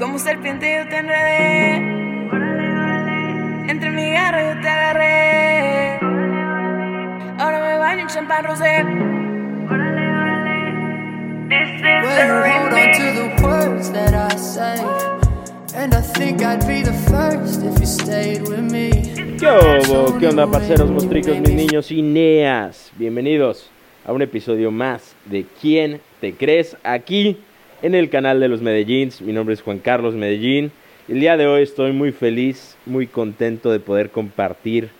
Como serpiente yo te enredé. Entre mi garra yo te agarré. Ahora me baño en champán rosé. This is Well, the you hold on remix. to the words that I say. And I think I'd be the first if you stayed with me. ¿Qué hubo? ¿Qué onda, parceros, mostricos, mis niños y neas? Bienvenidos a un episodio más de ¿Quién te crees? Aquí en el canal de los Medellíns. Mi nombre es Juan Carlos Medellín. El día de hoy estoy muy feliz, muy contento de poder compartir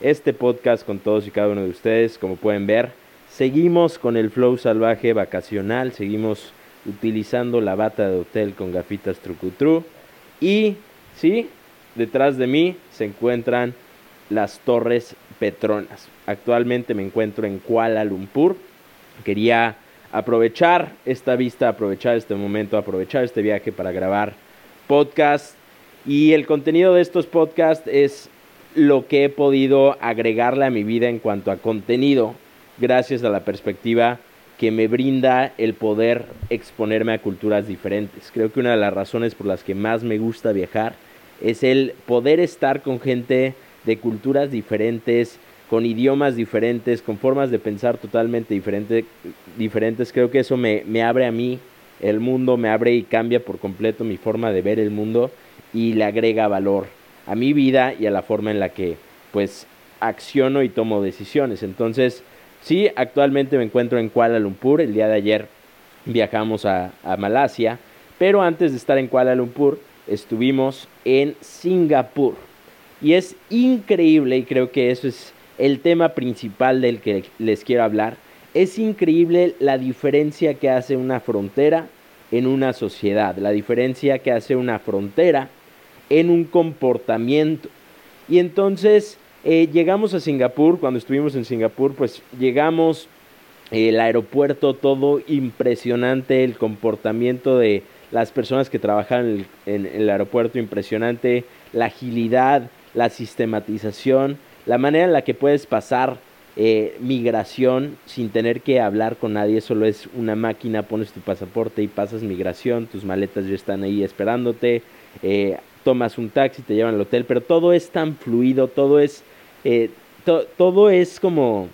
este podcast con todos y cada uno de ustedes. Como pueden ver, seguimos con el flow salvaje vacacional, seguimos utilizando la bata de hotel con gafitas trucutru. Y sí, detrás de mí se encuentran las Torres Petronas. Actualmente me encuentro en Kuala Lumpur. Quería aprovechar esta vista, aprovechar este momento, aprovechar este viaje para grabar podcast. Y el contenido de estos podcasts es lo que he podido agregarle a mi vida en cuanto a contenido, gracias a la perspectiva que me brinda el poder exponerme a culturas diferentes. Creo que una de las razones por las que más me gusta viajar es el poder estar con gente de culturas diferentes, con idiomas diferentes, con formas de pensar totalmente diferente, diferentes. Creo que eso me, me abre a mí el mundo, me abre y cambia por completo mi forma de ver el mundo y le agrega valor a mi vida y a la forma en la que pues acciono y tomo decisiones. Entonces, sí, actualmente me encuentro en Kuala Lumpur. El día de ayer viajamos a, a Malasia, pero antes de estar en Kuala Lumpur estuvimos en Singapur. Y es increíble, y creo que eso es el tema principal del que les quiero hablar, es increíble la diferencia que hace una frontera en una sociedad, la diferencia que hace una frontera en un comportamiento. Y entonces eh, llegamos a Singapur, cuando estuvimos en Singapur, pues llegamos, eh, el aeropuerto, todo impresionante, el comportamiento de las personas que trabajan en el, en el aeropuerto, impresionante, la agilidad, la sistematización, la manera en la que puedes pasar eh, migración sin tener que hablar con nadie, solo es una máquina, pones tu pasaporte y pasas migración, tus maletas ya están ahí esperándote, eh, tomas un taxi, te llevan al hotel, pero todo es tan fluido, todo es, eh, to- todo es como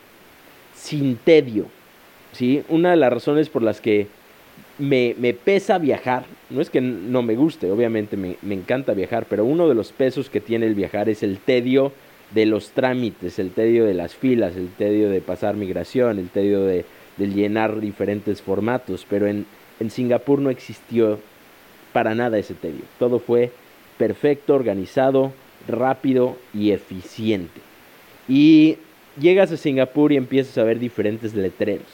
sin tedio, ¿sí? Una de las razones por las que me, me pesa viajar, no es que no me guste, obviamente me, me encanta viajar, pero uno de los pesos que tiene el viajar es el tedio de los trámites, el tedio de las filas, el tedio de pasar migración, el tedio de, llenar diferentes formatos, pero en, en Singapur no existió para nada ese tedio, todo fue perfecto, organizado, rápido y eficiente. Y llegas a Singapur y empiezas a ver diferentes letreros,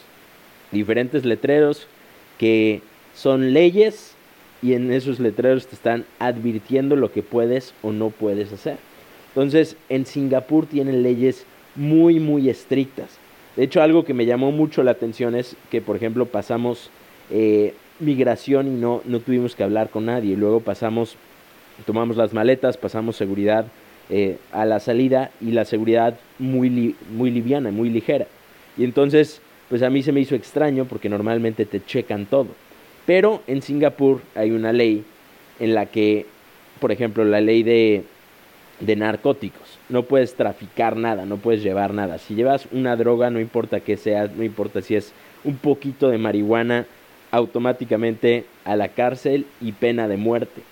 diferentes letreros que son leyes y en esos letreros te están advirtiendo lo que puedes o no puedes hacer. Entonces, en Singapur tienen leyes muy, muy estrictas. De hecho, algo que me llamó mucho la atención es que, por ejemplo, pasamos eh, migración y no, no tuvimos que hablar con nadie. Luego pasamos, tomamos las maletas, pasamos seguridad eh, a la salida y la seguridad muy, li- muy liviana, muy ligera. Y entonces, pues a mí se me hizo extraño porque normalmente te checan todo. Pero en Singapur hay una ley en la que, por ejemplo, la ley de, de narcóticos. No puedes traficar nada, no puedes llevar nada. Si llevas una droga, no importa que sea, no importa si es un poquito de marihuana, automáticamente a la cárcel y pena de muerte.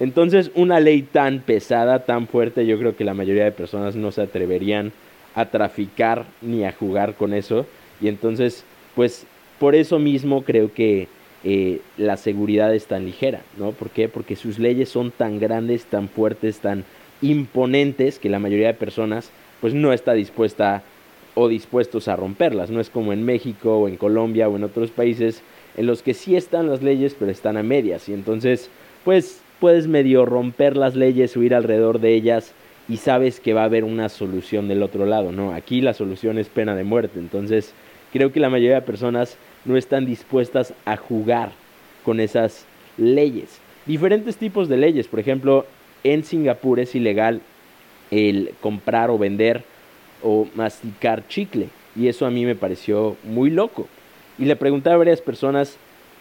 Entonces, una ley tan pesada, tan fuerte, yo creo que la mayoría de personas no se atreverían a traficar ni a jugar con eso. Y entonces, pues, por eso mismo creo que eh, la seguridad es tan ligera, ¿no? ¿Por qué? Porque sus leyes son tan grandes, tan fuertes, tan imponentes que la mayoría de personas, pues, no está dispuesta o dispuestos a romperlas. No es como en México o en Colombia o en otros países en los que sí están las leyes, pero están a medias. Y entonces, pues, puedes medio romper las leyes o ir alrededor de ellas y sabes que va a haber una solución del otro lado, ¿no? Aquí la solución es pena de muerte. Entonces, creo que la mayoría de personas no están dispuestas a jugar con esas leyes. Diferentes tipos de leyes, por ejemplo, en Singapur es ilegal el comprar o vender o masticar chicle. Y eso a mí me pareció muy loco. Y le pregunté a varias personas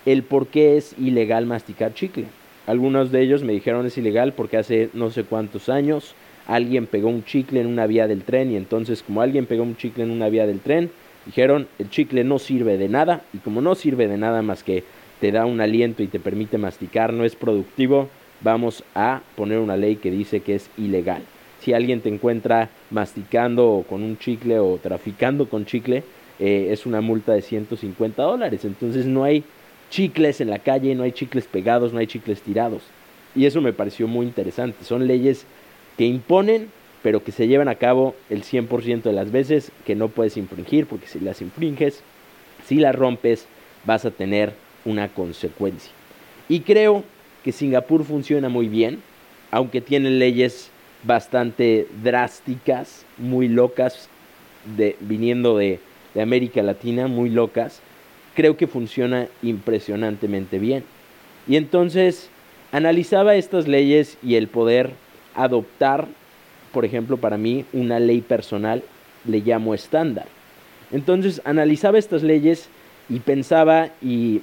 el por qué es ilegal masticar chicle. Algunos de ellos me dijeron es ilegal porque hace no sé cuántos años alguien pegó un chicle en una vía del tren y entonces como alguien pegó un chicle en una vía del tren, dijeron el chicle no sirve de nada y como no sirve de nada más que te da un aliento y te permite masticar, no es productivo, vamos a poner una ley que dice que es ilegal. Si alguien te encuentra masticando con un chicle o traficando con chicle, eh, es una multa de 150 dólares. Entonces no hay chicles en la calle, no hay chicles pegados, no hay chicles tirados. Y eso me pareció muy interesante. Son leyes que imponen, pero que se llevan a cabo el 100% de las veces, que no puedes infringir, porque si las infringes, si las rompes, vas a tener una consecuencia. Y creo que Singapur funciona muy bien, aunque tiene leyes bastante drásticas, muy locas, de, viniendo de, de América Latina, muy locas, creo que funciona impresionantemente bien. Y entonces analizaba estas leyes y el poder adoptar, por ejemplo, para mí, una ley personal, le llamo estándar. Entonces analizaba estas leyes y pensaba y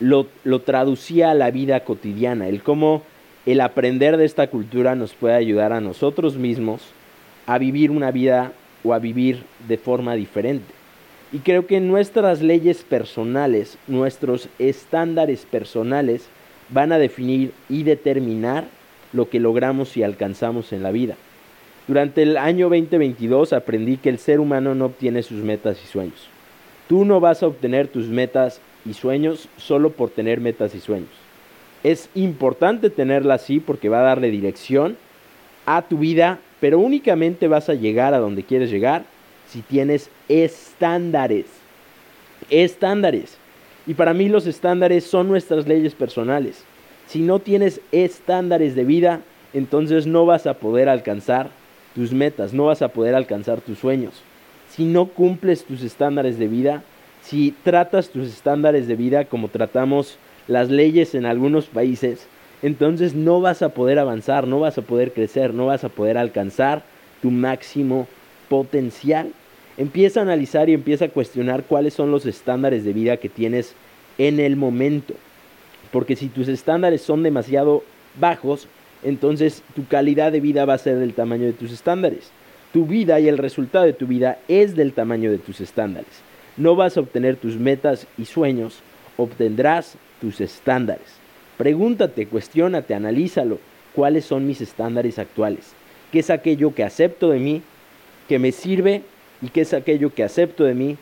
lo, lo traducía a la vida cotidiana, el cómo el aprender de esta cultura nos puede ayudar a nosotros mismos a vivir una vida o a vivir de forma diferente. Y creo que nuestras leyes personales, nuestros estándares personales, van a definir y determinar lo que logramos y alcanzamos en la vida. Durante el año 2022 aprendí que el ser humano no obtiene sus metas y sueños. Tú no vas a obtener tus metas y sueños solo por tener metas y sueños. Es importante tenerla así porque va a darle dirección a tu vida, pero únicamente vas a llegar a donde quieres llegar si tienes estándares. Estándares. Y para mí los estándares son nuestras leyes personales. Si no tienes estándares de vida, entonces no vas a poder alcanzar tus metas, no vas a poder alcanzar tus sueños. Si no cumples tus estándares de vida, si tratas tus estándares de vida como tratamos las leyes en algunos países, entonces no vas a poder avanzar, no vas a poder crecer, no vas a poder alcanzar tu máximo potencial. Empieza a analizar y empieza a cuestionar cuáles son los estándares de vida que tienes en el momento. Porque si tus estándares son demasiado bajos, entonces tu calidad de vida va a ser del tamaño de tus estándares. Tu vida y el resultado de tu vida es del tamaño de tus estándares. No vas a obtener tus metas y sueños, obtendrás tus estándares. Pregúntate, cuestiónate, analízalo. ¿Cuáles son mis estándares actuales? ¿Qué es aquello que acepto de mí, que me sirve y qué es aquello que acepto de mí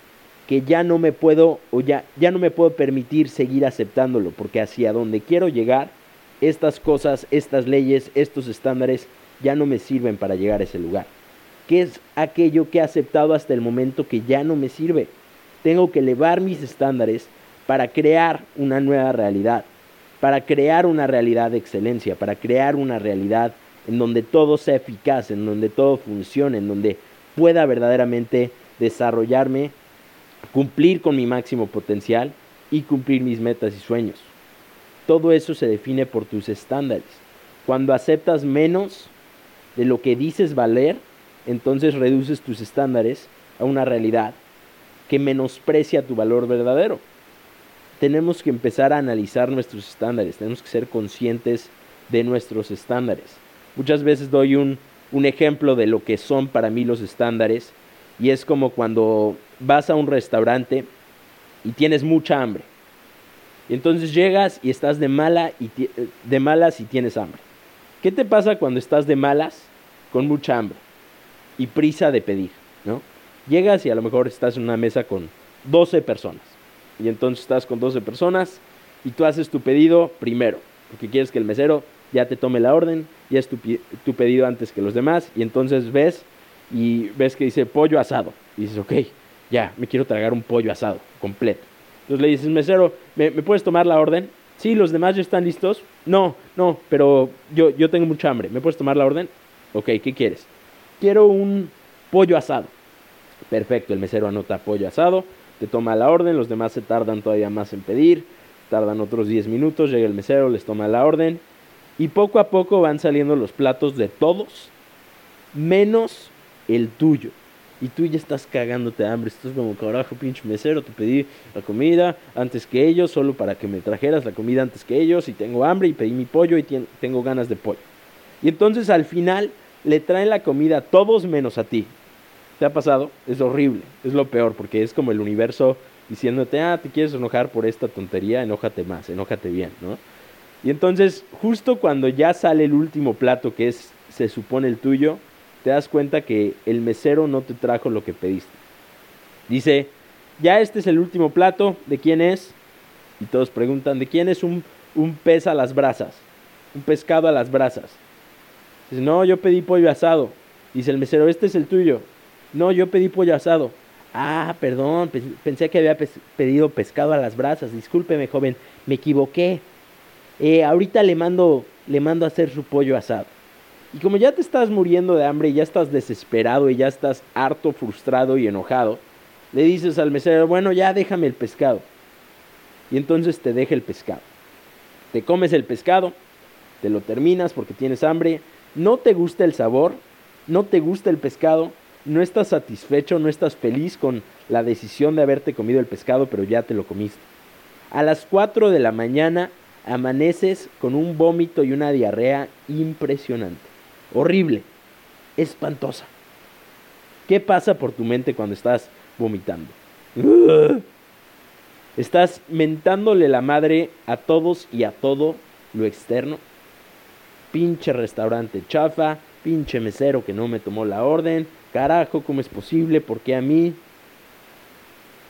que ya no me puedo o ya, ya no me puedo permitir seguir aceptándolo, porque hacia donde quiero llegar, estas cosas, estas leyes, estos estándares ya no me sirven para llegar a ese lugar. ¿Qué es aquello que he aceptado hasta el momento que ya no me sirve? Tengo que elevar mis estándares para crear una nueva realidad, para crear una realidad de excelencia, para crear una realidad en donde todo sea eficaz, en donde todo funcione, en donde pueda verdaderamente desarrollarme cumplir con mi máximo potencial y cumplir mis metas y sueños. Todo eso se define por tus estándares. Cuando aceptas menos de lo que dices valer, entonces reduces tus estándares a una realidad que menosprecia tu valor verdadero. Tenemos que empezar a analizar nuestros estándares, tenemos que ser conscientes de nuestros estándares. Muchas veces doy un, ejemplo de lo que son para mí los estándares y es como cuando vas a un restaurante y tienes mucha hambre. Y entonces llegas y estás de, mala y de malas y tienes hambre. ¿Qué te pasa cuando estás de malas con mucha hambre y prisa de pedir? ¿no? Llegas y a lo mejor estás en una mesa con 12 personas. Y entonces estás con 12 personas y tú haces tu pedido primero, porque quieres que el mesero ya te tome la orden, ya es tu, tu pedido antes que los demás, y entonces ves y ves que dice pollo asado. Y dices, ok, ya, me quiero tragar un pollo asado completo. Entonces le dices, mesero, ¿me, puedes tomar la orden? Sí, los demás ya están listos. No, no, pero yo, yo tengo mucha hambre. ¿Me puedes tomar la orden? Ok, ¿qué quieres? Quiero un pollo asado. Perfecto, el mesero anota pollo asado, te toma la orden, los demás se tardan todavía más en pedir, tardan otros 10 minutos, llega el mesero, les toma la orden y poco a poco van saliendo los platos de todos, menos el tuyo. y tú ya estás cagándote de hambre. Estás como, carajo, pinche mesero, te pedí la comida antes que ellos, solo para que me trajeras la comida antes que ellos, y tengo hambre y pedí mi pollo y tengo ganas de pollo. Y entonces al final le traen la comida a todos menos a ti. ¿Te ha pasado? Es horrible, es lo peor, porque es como el universo diciéndote, ah, te quieres enojar por esta tontería, enójate más, enójate bien, ¿no? Y entonces, justo cuando ya sale el último plato, que es, se supone el tuyo, te das cuenta que el mesero no te trajo lo que pediste. Dice, ya este es el último plato, ¿de quién es? Y todos preguntan, ¿de quién es un, un pez a las brasas? Un pescado a las brasas. Dice, no, yo pedí pollo asado. Dice el mesero, este es el tuyo. No, yo pedí pollo asado. Ah, perdón, pensé que había pedido pescado a las brasas. Discúlpeme, joven, me equivoqué. Eh, ahorita le mando, le mando a hacer su pollo asado. Y como ya te estás muriendo de hambre ya estás desesperado y ya estás harto, frustrado y enojado, le dices al mesero, bueno, ya déjame el pescado. Y entonces te deja el pescado. Te comes el pescado, te lo terminas porque tienes hambre, no te gusta el sabor, no te gusta el pescado, no estás satisfecho, no estás feliz con la decisión de haberte comido el pescado, pero ya te lo comiste. A las 4 de la mañana amaneces con un vómito y una diarrea impresionante horrible, espantosa. ¿Qué pasa por tu mente cuando estás vomitando? ¿Estás mentándole la madre a todos y a todo lo externo? Pinche restaurante chafa, pinche mesero que no me tomó la orden, carajo, ¿cómo es posible? ¿Por qué a mí?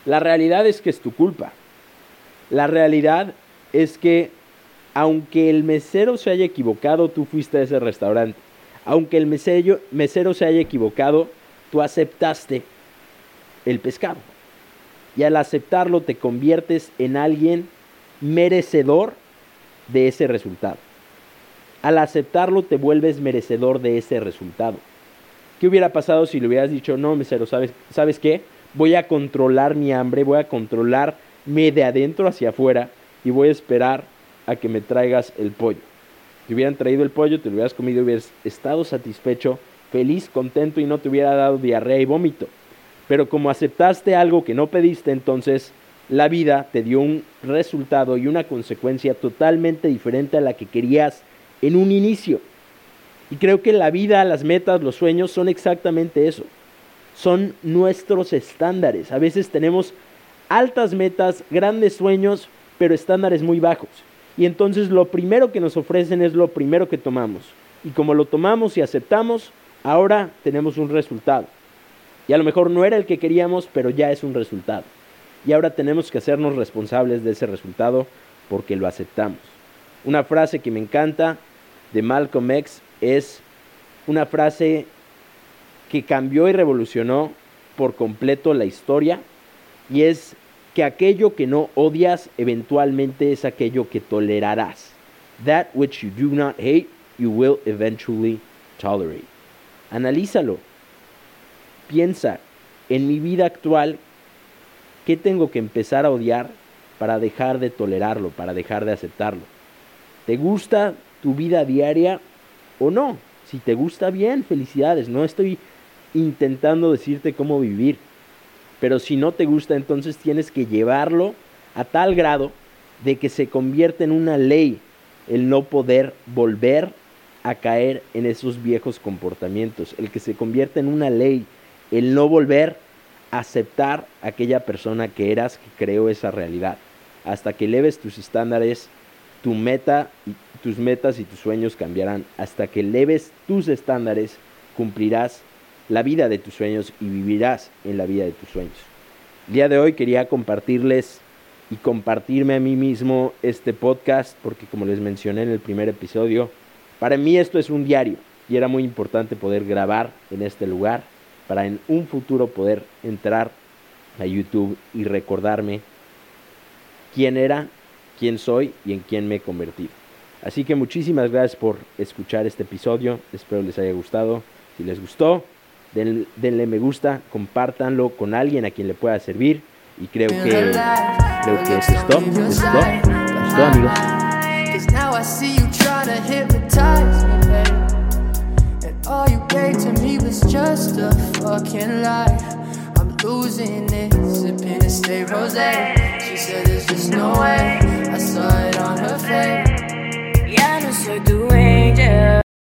La realidad es que es tu culpa. La realidad es que aunque el mesero se haya equivocado, tú fuiste a ese restaurante aunque el mesero, mesero se haya equivocado, tú aceptaste el pescado. Y al aceptarlo te conviertes en alguien merecedor de ese resultado. Al aceptarlo te vuelves merecedor de ese resultado. ¿Qué hubiera pasado si le hubieras dicho, no, mesero, ¿sabes, ¿sabes qué? Voy a controlar mi hambre, voy a controlarme de adentro hacia afuera y voy a esperar a que me traigas el pollo te hubieran traído el pollo, te lo hubieras comido hubieras estado satisfecho, feliz, contento y no te hubiera dado diarrea y vómito. Pero como aceptaste algo que no pediste, entonces la vida te dio un resultado y una consecuencia totalmente diferente a la que querías en un inicio. Y creo que la vida, las metas, los sueños son exactamente eso. Son nuestros estándares. A veces tenemos altas metas, grandes sueños, pero estándares muy bajos. Y entonces lo primero que nos ofrecen es lo primero que tomamos. Y como lo tomamos y aceptamos, ahora tenemos un resultado. Y a lo mejor no era el que queríamos, pero ya es un resultado. Y ahora tenemos que hacernos responsables de ese resultado porque lo aceptamos. Una frase que me encanta de Malcolm X es una frase que cambió y revolucionó por completo la historia y es que aquello que no odias eventualmente es aquello que tolerarás. That which you do not hate, you will eventually tolerate. Analízalo. Piensa, en mi vida actual, ¿qué tengo que empezar a odiar para dejar de tolerarlo, para dejar de aceptarlo? ¿Te gusta tu vida diaria o no? Si te gusta bien, felicidades. No estoy intentando decirte cómo vivir. Pero si no te gusta, entonces tienes que llevarlo a tal grado de que se convierta en una ley el no poder volver a caer en esos viejos comportamientos, el que se convierta en una ley el no volver a aceptar aquella persona que eras que creó esa realidad. Hasta que eleves tus estándares, tu meta y tus metas y tus sueños cambiarán. Hasta que eleves tus estándares, cumplirás la vida de tus sueños y vivirás en la vida de tus sueños. El día de hoy quería compartirles y compartirme a mí mismo este podcast porque como les mencioné en el primer episodio, para mí esto es un diario y era muy importante poder grabar en este lugar para en un futuro poder entrar a YouTube y recordarme quién era, quién soy y en quién me he convertido. Así que muchísimas gracias por escuchar este episodio, espero les haya gustado. Si les gustó, denle me gusta, compártanlo con alguien a quien le pueda servir. Y creo que, creo que eso es. Eso es. Eso es amigos. now I see you trying to hypnotize me, babe. And all you gave to me was it's just a fucking lie. I'm losing it, sipping a stay rose. She said there's just no way. sunlight on her face. Yeah, no soy tu angel.